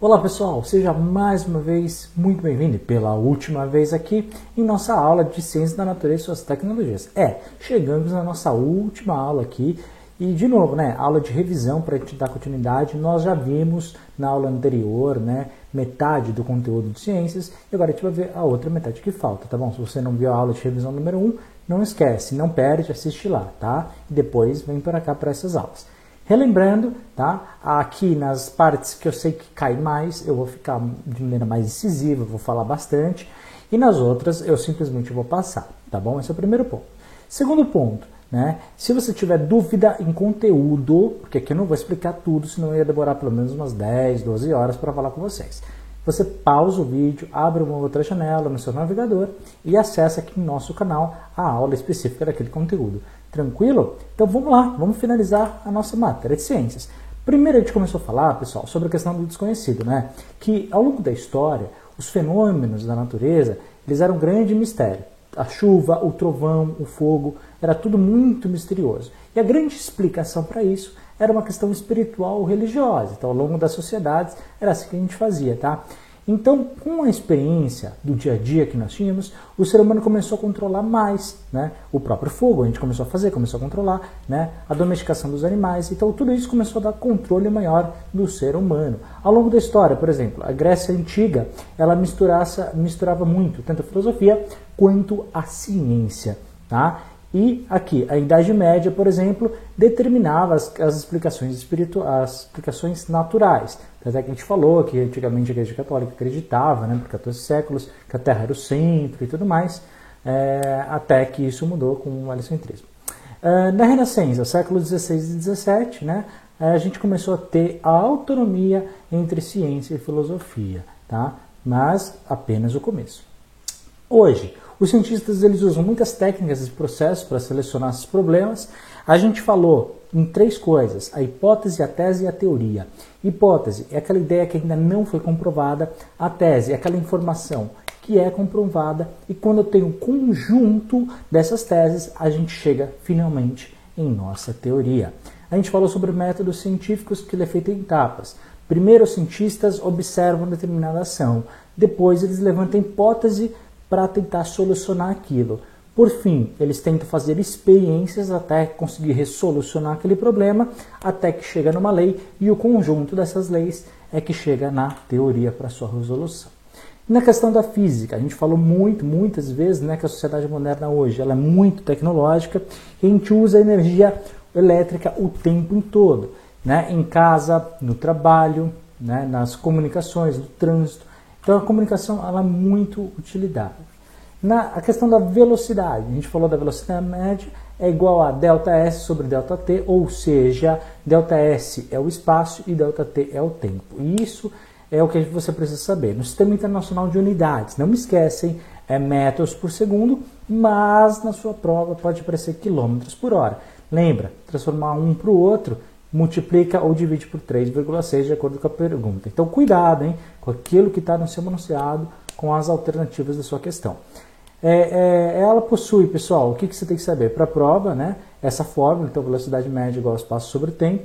Olá pessoal, seja mais uma vez muito bem-vindo e pela última vez aqui em nossa aula de Ciências da Natureza e suas tecnologias. É, chegamos na nossa última aula aqui e de novo, né, aula de revisão para te dar continuidade. Nós já vimos na aula anterior, né, metade do conteúdo de ciências e agora a gente vai ver a outra metade que falta, tá bom? Se você não viu a aula de revisão número 1, não esquece, não perde, assiste lá, tá? E depois vem para cá para essas aulas. Relembrando, tá? Aqui nas partes que eu sei que cai mais, eu vou ficar de maneira mais incisiva, vou falar bastante. E nas outras eu simplesmente vou passar, tá bom? Esse é o primeiro ponto. Segundo ponto, né? Se você tiver dúvida em conteúdo, porque aqui eu não vou explicar tudo, senão ia demorar pelo menos umas 10, 12 horas para falar com vocês. Você pausa o vídeo, abre uma outra janela no seu navegador e acessa aqui no nosso canal a aula específica daquele conteúdo. Tranquilo? Então vamos lá, vamos finalizar a nossa matéria de ciências. Primeiro a gente começou a falar, pessoal, sobre a questão do desconhecido, né? Que ao longo da história, os fenômenos da natureza, eles eram um grande mistério. A chuva, o trovão, o fogo, era tudo muito misterioso. E a grande explicação para isso era uma questão espiritual ou religiosa. Então, ao longo das sociedades, era assim que a gente fazia, tá? Então, com a experiência do dia a dia que nós tínhamos, o ser humano começou a controlar mais né? o próprio fogo, a gente começou a fazer, começou a controlar né? a domesticação dos animais. Então, tudo isso começou a dar controle maior do ser humano. Ao longo da história, por exemplo, a Grécia Antiga, ela misturava muito, tanto a filosofia quanto a ciência. Tá? E aqui, a Idade Média, por exemplo, determinava as, as explicações espirituais, as explicações naturais. Até que a gente falou que antigamente a Igreja Católica acreditava, né, por 14 séculos, que a Terra era o centro e tudo mais, é, até que isso mudou com o heliocentrismo. É, na Renascença, século XVI e XVII, né, a gente começou a ter a autonomia entre ciência e filosofia, tá? mas apenas o começo. Hoje, os cientistas eles usam muitas técnicas e processos para selecionar esses problemas. A gente falou em três coisas: a hipótese, a tese e a teoria. Hipótese é aquela ideia que ainda não foi comprovada, a tese é aquela informação que é comprovada, e quando eu tenho um conjunto dessas teses, a gente chega finalmente em nossa teoria. A gente falou sobre métodos científicos que ele é feito em etapas. Primeiro, os cientistas observam determinada ação, depois, eles levantam hipótese para tentar solucionar aquilo. Por fim, eles tentam fazer experiências até conseguir resolucionar aquele problema, até que chega numa lei e o conjunto dessas leis é que chega na teoria para sua resolução. Na questão da física, a gente falou muito, muitas vezes, né, que a sociedade moderna hoje ela é muito tecnológica e a gente usa a energia elétrica o tempo em todo, né, em casa, no trabalho, né, nas comunicações, no trânsito. Então a comunicação ela é muito utilidade. Na a questão da velocidade, a gente falou da velocidade média, é igual a ΔS sobre ΔT, ou seja, ΔS é o espaço e ΔT é o tempo. E isso é o que você precisa saber. No Sistema Internacional de Unidades, não me esquecem, é metros por segundo, mas na sua prova pode aparecer quilômetros por hora. Lembra, transformar um para o outro, multiplica ou divide por 3,6 de acordo com a pergunta. Então cuidado hein, com aquilo que está no seu enunciado, com as alternativas da sua questão. É, é, ela possui, pessoal, o que, que você tem que saber? Para a prova, né, essa fórmula, então velocidade média igual ao espaço sobre tempo.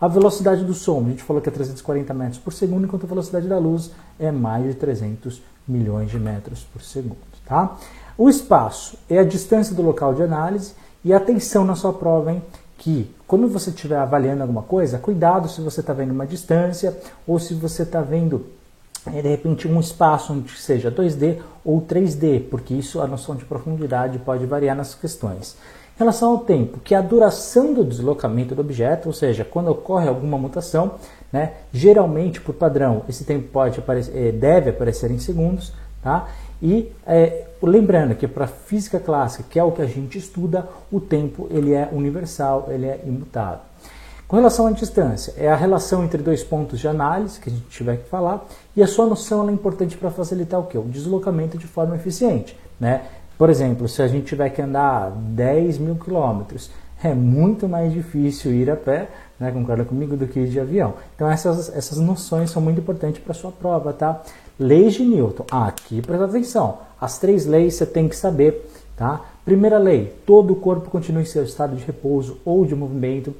A velocidade do som, a gente falou que é 340 metros por segundo, enquanto a velocidade da luz é mais de 300 milhões de metros por segundo. Tá? O espaço é a distância do local de análise e atenção na sua prova, hein? Que quando você estiver avaliando alguma coisa, cuidado se você está vendo uma distância ou se você está vendo é, de repente um espaço onde seja 2D ou 3D, porque isso a noção de profundidade pode variar nas questões. Em relação ao tempo, que é a duração do deslocamento do objeto, ou seja, quando ocorre alguma mutação, né, geralmente por padrão esse tempo pode aparecer, é, deve aparecer em segundos, tá? E é, lembrando que para física clássica, que é o que a gente estuda, o tempo ele é universal, ele é imutável. Com relação à distância, é a relação entre dois pontos de análise que a gente tiver que falar, e a sua noção é importante para facilitar o que? O deslocamento de forma eficiente. Né? Por exemplo, se a gente tiver que andar 10 mil quilômetros, é muito mais difícil ir a pé, né, concorda comigo, do que de avião. Então essas, essas noções são muito importantes para sua prova, tá? Leis de Newton. Ah, aqui presta atenção. As três leis você tem que saber, tá? Primeira lei, todo o corpo continua em seu estado de repouso ou de movimento.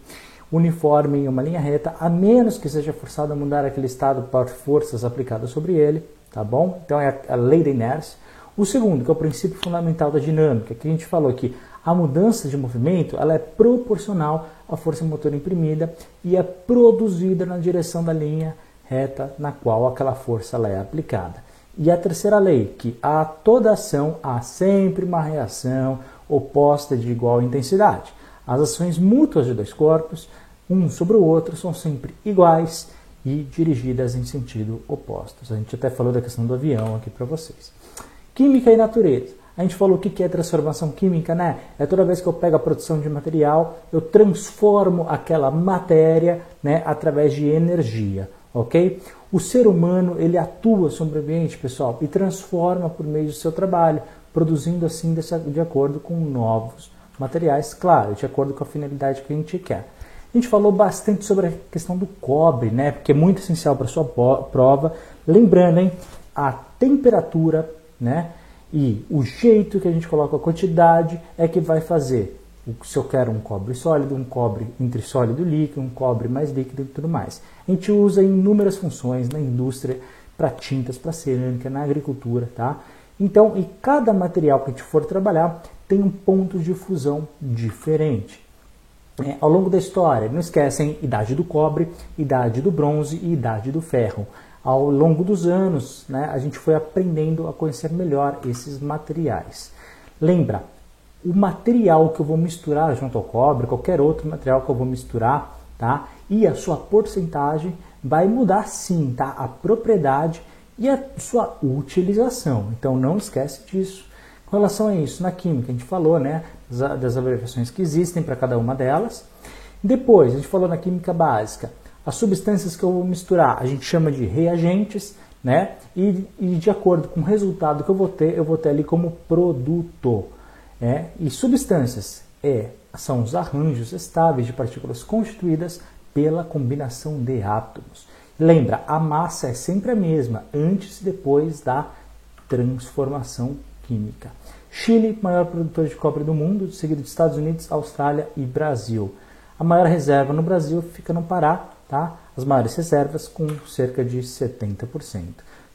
uniforme em uma linha reta, a menos que seja forçado a mudar aquele estado por forças aplicadas sobre ele, tá bom? Então é a lei da inércia. O segundo, que é o princípio fundamental da dinâmica, que a gente falou aqui, a mudança de movimento ela é proporcional à força motor imprimida e é produzida na direção da linha reta na qual aquela força é aplicada. E a terceira lei, que a toda ação há sempre uma reação oposta de igual intensidade. As ações mútuas de dois corpos, um sobre o outro, são sempre iguais e dirigidas em sentido oposto. A gente até falou da questão do avião aqui para vocês. Química e natureza. A gente falou o que é transformação química, né? É toda vez que eu pego a produção de material, eu transformo aquela matéria né, através de energia, ok? O ser humano, ele atua sobre o ambiente, pessoal, e transforma por meio do seu trabalho, produzindo assim de acordo com novos materiais, claro, de acordo com a finalidade que a gente quer. A gente falou bastante sobre a questão do cobre, né? Porque é muito essencial para sua prova. Lembrando, hein? A temperatura, né? E o jeito que a gente coloca a quantidade é que vai fazer se eu quero um cobre sólido, um cobre entre sólido e líquido, um cobre mais líquido e tudo mais. A gente usa em inúmeras funções na indústria, para tintas, para cerâmica, na agricultura, tá? Então, e cada material que a gente for trabalhar tem um ponto de fusão diferente. É, ao longo da história, não esquecem idade do cobre, idade do bronze e idade do ferro ao longo dos anos, né, a gente foi aprendendo a conhecer melhor esses materiais. Lembra, o material que eu vou misturar junto ao cobre, qualquer outro material que eu vou misturar, tá? E a sua porcentagem vai mudar sim, tá? A propriedade e a sua utilização. Então não esquece disso. Com relação a isso, na química a gente falou, né, das abreviações que existem para cada uma delas. Depois, a gente falou na química básica as substâncias que eu vou misturar a gente chama de reagentes, né? E, e de acordo com o resultado que eu vou ter, eu vou ter ali como produto. É? E substâncias é, são os arranjos estáveis de partículas constituídas pela combinação de átomos. Lembra, a massa é sempre a mesma, antes e depois da transformação química. Chile, maior produtor de cobre do mundo, seguido de Estados Unidos, Austrália e Brasil. A maior reserva no Brasil fica no Pará, tá? as maiores reservas com cerca de 70%.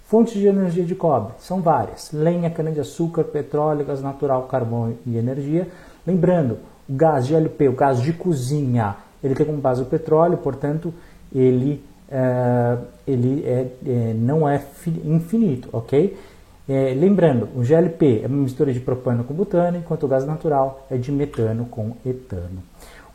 Fontes de energia de cobre são várias: lenha, cana-de-açúcar, petróleo, gás natural, carvão e energia. Lembrando, o gás GLP, o gás de cozinha, ele tem como base o petróleo, portanto, ele, é, ele é, é, não é infinito, ok? É, lembrando, o GLP é uma mistura de propano com butano, enquanto o gás natural é de metano com etano.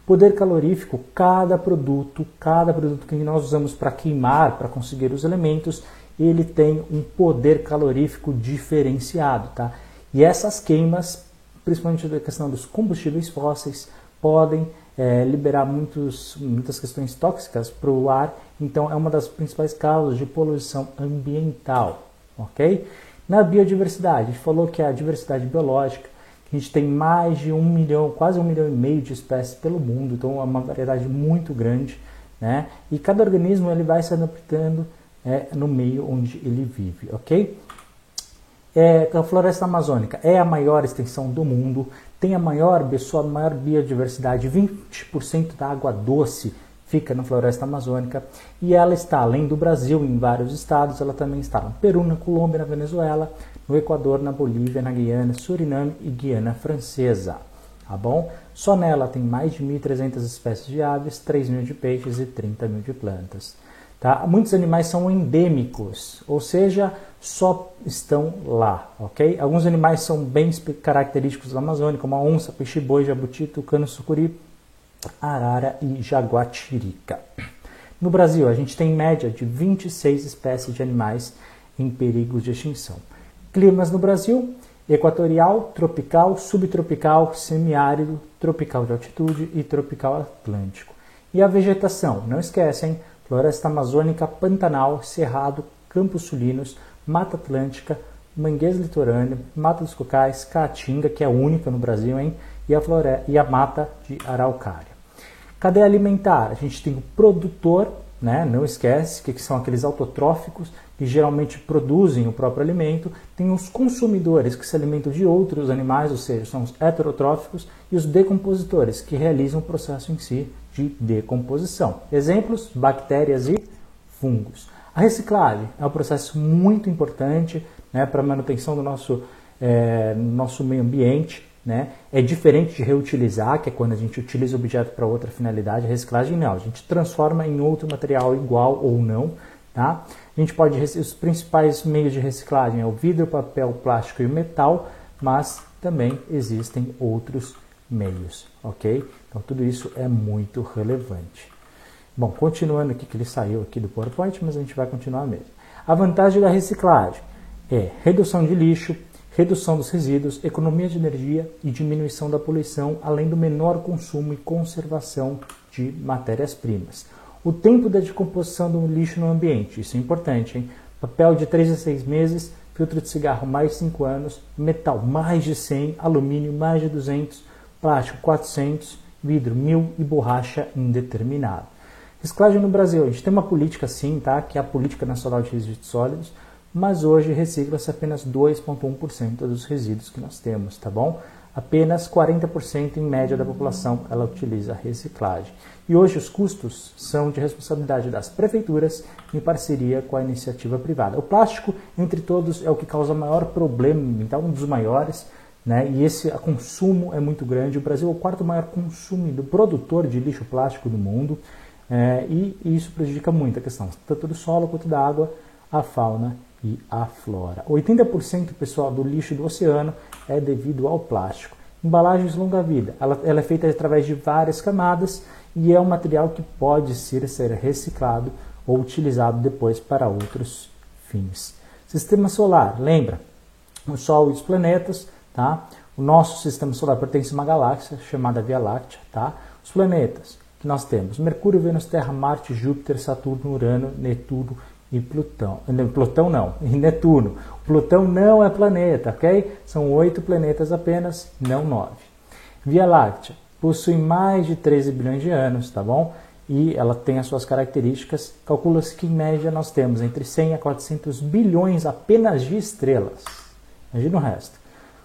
Poder calorífico, cada produto, cada produto que nós usamos para queimar, para conseguir os elementos, ele tem um poder calorífico diferenciado, tá? E essas queimas, principalmente da questão dos combustíveis fósseis, podem é, liberar muitos, muitas questões tóxicas para o ar, então é uma das principais causas de poluição ambiental, ok? Na biodiversidade, a gente falou que a diversidade biológica a gente tem mais de um milhão, quase um milhão e meio de espécies pelo mundo, então é uma variedade muito grande, né? E cada organismo ele vai se adaptando é, no meio onde ele vive, ok? É, a floresta amazônica é a maior extensão do mundo, tem a maior, a maior biodiversidade, 20% da água doce fica na floresta amazônica e ela está além do Brasil em vários estados, ela também está no Peru, na Colômbia, na Venezuela, no Equador, na Bolívia, na Guiana, Suriname e Guiana Francesa. Tá bom? Só nela tem mais de 1.300 espécies de aves, 3 mil de peixes e 30 mil de plantas. Tá? Muitos animais são endêmicos, ou seja, só estão lá, ok? Alguns animais são bem característicos da Amazônia, como a onça, peixe-boi, jabuti, tucano, sucuri, arara e jaguatirica. No Brasil, a gente tem média de 26 espécies de animais em perigos de extinção. Climas no Brasil: equatorial, tropical, subtropical, semiárido, tropical de altitude e tropical atlântico. E a vegetação, não esquecem, floresta amazônica, pantanal, cerrado, campos sulinos, mata atlântica, manguês litorâneo, mata dos cocais, caatinga, que é única no Brasil, hein? E a, floresta, e a mata de araucária. Cadeia alimentar, a gente tem o produtor, né? não esquece que são aqueles autotróficos que geralmente produzem o próprio alimento, tem os consumidores que se alimentam de outros animais, ou seja, são os heterotróficos, e os decompositores que realizam o processo em si, de decomposição. Exemplos: bactérias e fungos. A reciclagem é um processo muito importante né, para a manutenção do nosso, é, nosso meio ambiente. Né? É diferente de reutilizar, que é quando a gente utiliza o objeto para outra finalidade. A reciclagem não, a gente transforma em outro material igual ou não. Tá? A gente pode os principais meios de reciclagem é o vidro, papel, plástico e metal, mas também existem outros meios, ok? Então tudo isso é muito relevante. Bom, continuando aqui que ele saiu aqui do PowerPoint, mas a gente vai continuar mesmo. A vantagem da reciclagem é redução de lixo, redução dos resíduos, economia de energia e diminuição da poluição, além do menor consumo e conservação de matérias-primas. O tempo da decomposição do lixo no ambiente, isso é importante, hein? Papel de 3 a 6 meses, filtro de cigarro mais 5 anos, metal mais de 100, alumínio mais de 200, plástico 400, vidro 1000 e borracha indeterminado. Reciclagem no Brasil, a gente tem uma política sim, tá? que é a Política Nacional de Resíduos Sólidos, mas hoje recicla-se apenas 2,1% dos resíduos que nós temos, tá bom? Apenas 40% em média da população ela utiliza reciclagem. E hoje os custos são de responsabilidade das prefeituras em parceria com a iniciativa privada. O plástico, entre todos, é o que causa maior problema, então um dos maiores, né? E esse consumo é muito grande. O Brasil é o quarto maior consumidor, produtor de lixo plástico do mundo, é, e, e isso prejudica muito a questão tanto do solo quanto da água, a fauna e a flora. 80% pessoal do lixo do oceano é devido ao plástico. Embalagens longa-vida, ela, ela, é feita através de várias camadas e é um material que pode ser, ser reciclado ou utilizado depois para outros fins. Sistema solar, lembra? O Sol e os planetas, tá? O nosso sistema solar pertence a uma galáxia chamada Via Láctea, tá? Os planetas que nós temos: Mercúrio, Vênus, Terra, Marte, Júpiter, Saturno, Urano, Netuno e Plutão. Plutão não, e Netuno. Plutão não é planeta, ok? São oito planetas apenas, não nove. Via Láctea possui mais de 13 bilhões de anos, tá bom? E ela tem as suas características. Calcula-se que em média nós temos entre 100 a 400 bilhões apenas de estrelas. Imagina o resto.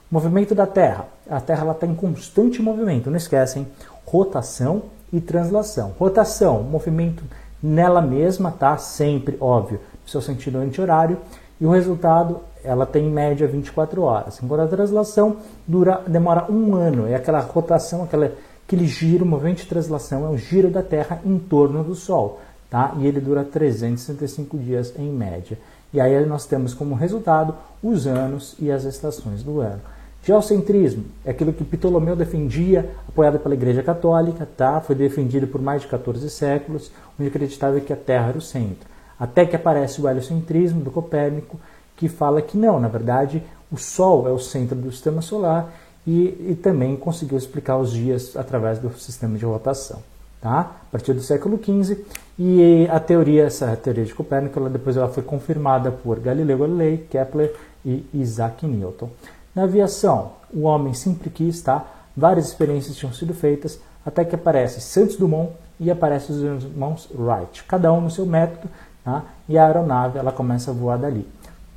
Movimento da Terra. A Terra está em constante movimento. Não esquecem, rotação e translação. Rotação, movimento nela mesma, tá? Sempre, óbvio, no seu sentido anti-horário, e o resultado ela tem em média 24 horas. Enquanto a translação dura, demora um ano, é aquela rotação, aquela, aquele giro, o movimento de translação é o giro da Terra em torno do Sol, tá? E ele dura 365 dias em média. E aí nós temos como resultado os anos e as estações do ano. Geocentrismo é aquilo que Ptolomeu defendia, apoiado pela Igreja Católica, tá? foi defendido por mais de 14 séculos, onde acreditava que a Terra era o centro. Até que aparece o heliocentrismo do Copérnico, que fala que não, na verdade, o Sol é o centro do sistema solar e, e também conseguiu explicar os dias através do sistema de rotação. Tá? A partir do século XV, e a teoria, essa teoria de Copérnico, ela, depois ela foi confirmada por Galileu Galilei, Kepler e Isaac Newton. Na aviação, o homem sempre quis, tá? Várias experiências tinham sido feitas, até que aparece Santos Dumont e aparece os irmãos Wright, cada um no seu método, tá? e a aeronave ela começa a voar dali.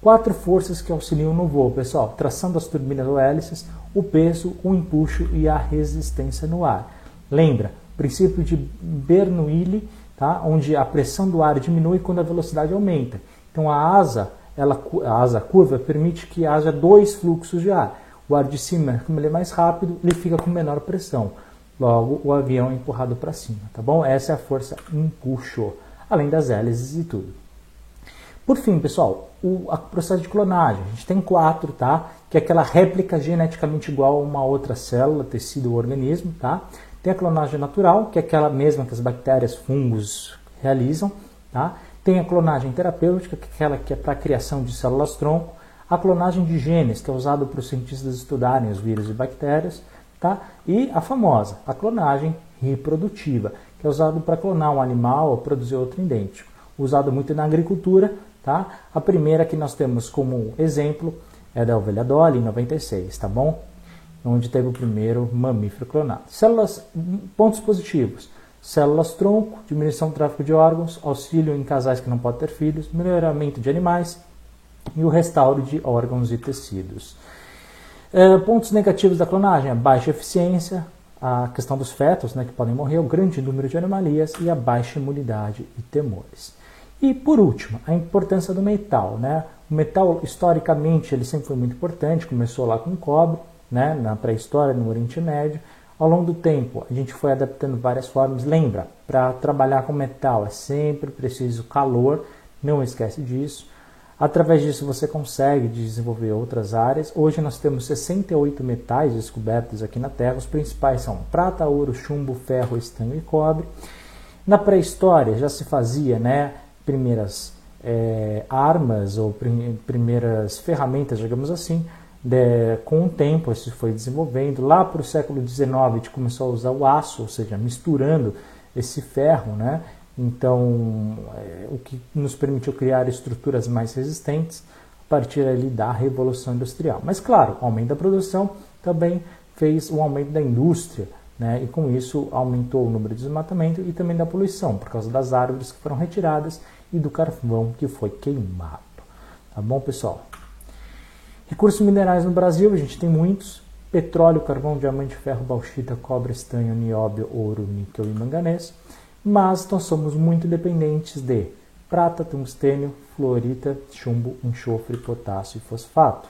Quatro forças que auxiliam no voo, pessoal: tração das turbinas ou hélices, o peso, o empuxo e a resistência no ar. Lembra, princípio de Bernoulli, tá? onde a pressão do ar diminui quando a velocidade aumenta. Então a asa ela, a asa curva permite que haja dois fluxos de ar. O ar de cima, como ele é mais rápido, ele fica com menor pressão. Logo, o avião é empurrado para cima, tá bom? Essa é a força empuxo, além das hélices e tudo. Por fim, pessoal, o processo de clonagem. A gente tem quatro, tá? Que é aquela réplica geneticamente igual a uma outra célula, tecido ou organismo, tá? Tem a clonagem natural, que é aquela mesma que as bactérias, fungos realizam, tá? Tem a clonagem terapêutica, que é aquela que é para a criação de células-tronco, a clonagem de genes, que é usada para os cientistas estudarem os vírus e bactérias, tá? e a famosa, a clonagem reprodutiva, que é usada para clonar um animal ou produzir outro idêntico. Usado muito na agricultura, tá? A primeira que nós temos como exemplo é da ovelha Dolly, em 96, tá bom? Onde teve o primeiro mamífero clonado. Células, pontos positivos células tronco, diminuição do tráfico de órgãos, auxílio em casais que não podem ter filhos, melhoramento de animais e o restauro de órgãos e tecidos. É, pontos negativos da clonagem: baixa eficiência, a questão dos fetos, né, que podem morrer, o grande número de anomalias e a baixa imunidade e temores. E por último, a importância do metal, né? O metal historicamente ele sempre foi muito importante, começou lá com cobre, né, na pré-história no Oriente Médio. Ao longo do tempo, a gente foi adaptando várias formas. Lembra, para trabalhar com metal é sempre preciso calor, não esquece disso. Através disso você consegue desenvolver outras áreas. Hoje nós temos 68 metais descobertos aqui na Terra. Os principais são prata, ouro, chumbo, ferro, estanho e cobre. Na pré-história já se fazia né, primeiras é, armas ou prim primeiras ferramentas, digamos assim. De, com o tempo isso foi desenvolvendo. Lá para o século XIX a gente começou a usar o aço, ou seja, misturando esse ferro, né? Então, é, o que nos permitiu criar estruturas mais resistentes a partir ali da Revolução Industrial. Mas, claro, o aumento da produção também fez o aumento da indústria, né? e com isso aumentou o número de desmatamento e também da poluição, por causa das árvores que foram retiradas e do carvão que foi queimado. Tá bom, pessoal? Recursos minerais no Brasil, a gente tem muitos: petróleo, carvão, diamante, ferro, bauxita, cobre, estanho, nióbio, ouro, níquel e manganês mas nós somos muito dependentes de prata, tungstênio, fluorita, chumbo, enxofre, potássio e fosfato.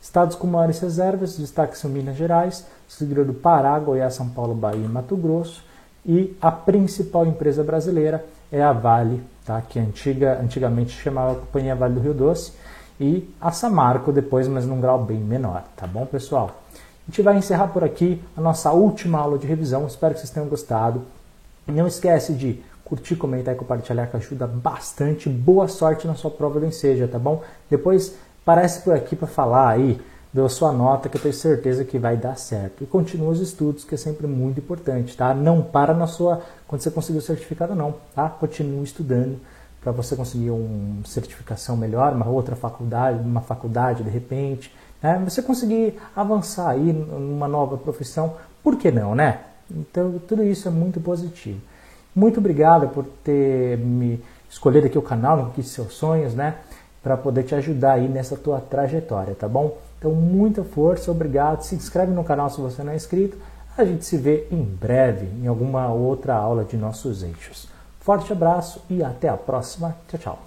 Estados com maiores reservas, destaque são Minas Gerais, seguido do Pará, Goiás, São Paulo, Bahia e Mato Grosso. E a principal empresa brasileira é a Vale, tá? que antiga, antigamente chamava Companhia Vale do Rio Doce, e a Samarco depois, mas num grau bem menor, tá bom, pessoal? A gente vai encerrar por aqui a nossa última aula de revisão. Espero que vocês tenham gostado. Não esquece de curtir, comentar e compartilhar que ajuda bastante. Boa sorte na sua prova do Enseja, tá bom? Depois parece por aqui para falar aí da sua nota que eu tenho certeza que vai dar certo. E continua os estudos, que é sempre muito importante, tá? Não para na sua quando você conseguir o certificado não, tá? Continue estudando para você conseguir uma certificação melhor, uma outra faculdade, uma faculdade de repente, né? Você conseguir avançar aí numa nova profissão, por que não, né? Então, tudo isso é muito positivo. Muito obrigado por ter me escolhido aqui o canal, aqui seus sonhos, né? Para poder te ajudar aí nessa tua trajetória, tá bom? Então, muita força, obrigado. Se inscreve no canal se você não é inscrito. A gente se vê em breve em alguma outra aula de nossos eixos. Forte abraço e até a próxima. Tchau, tchau.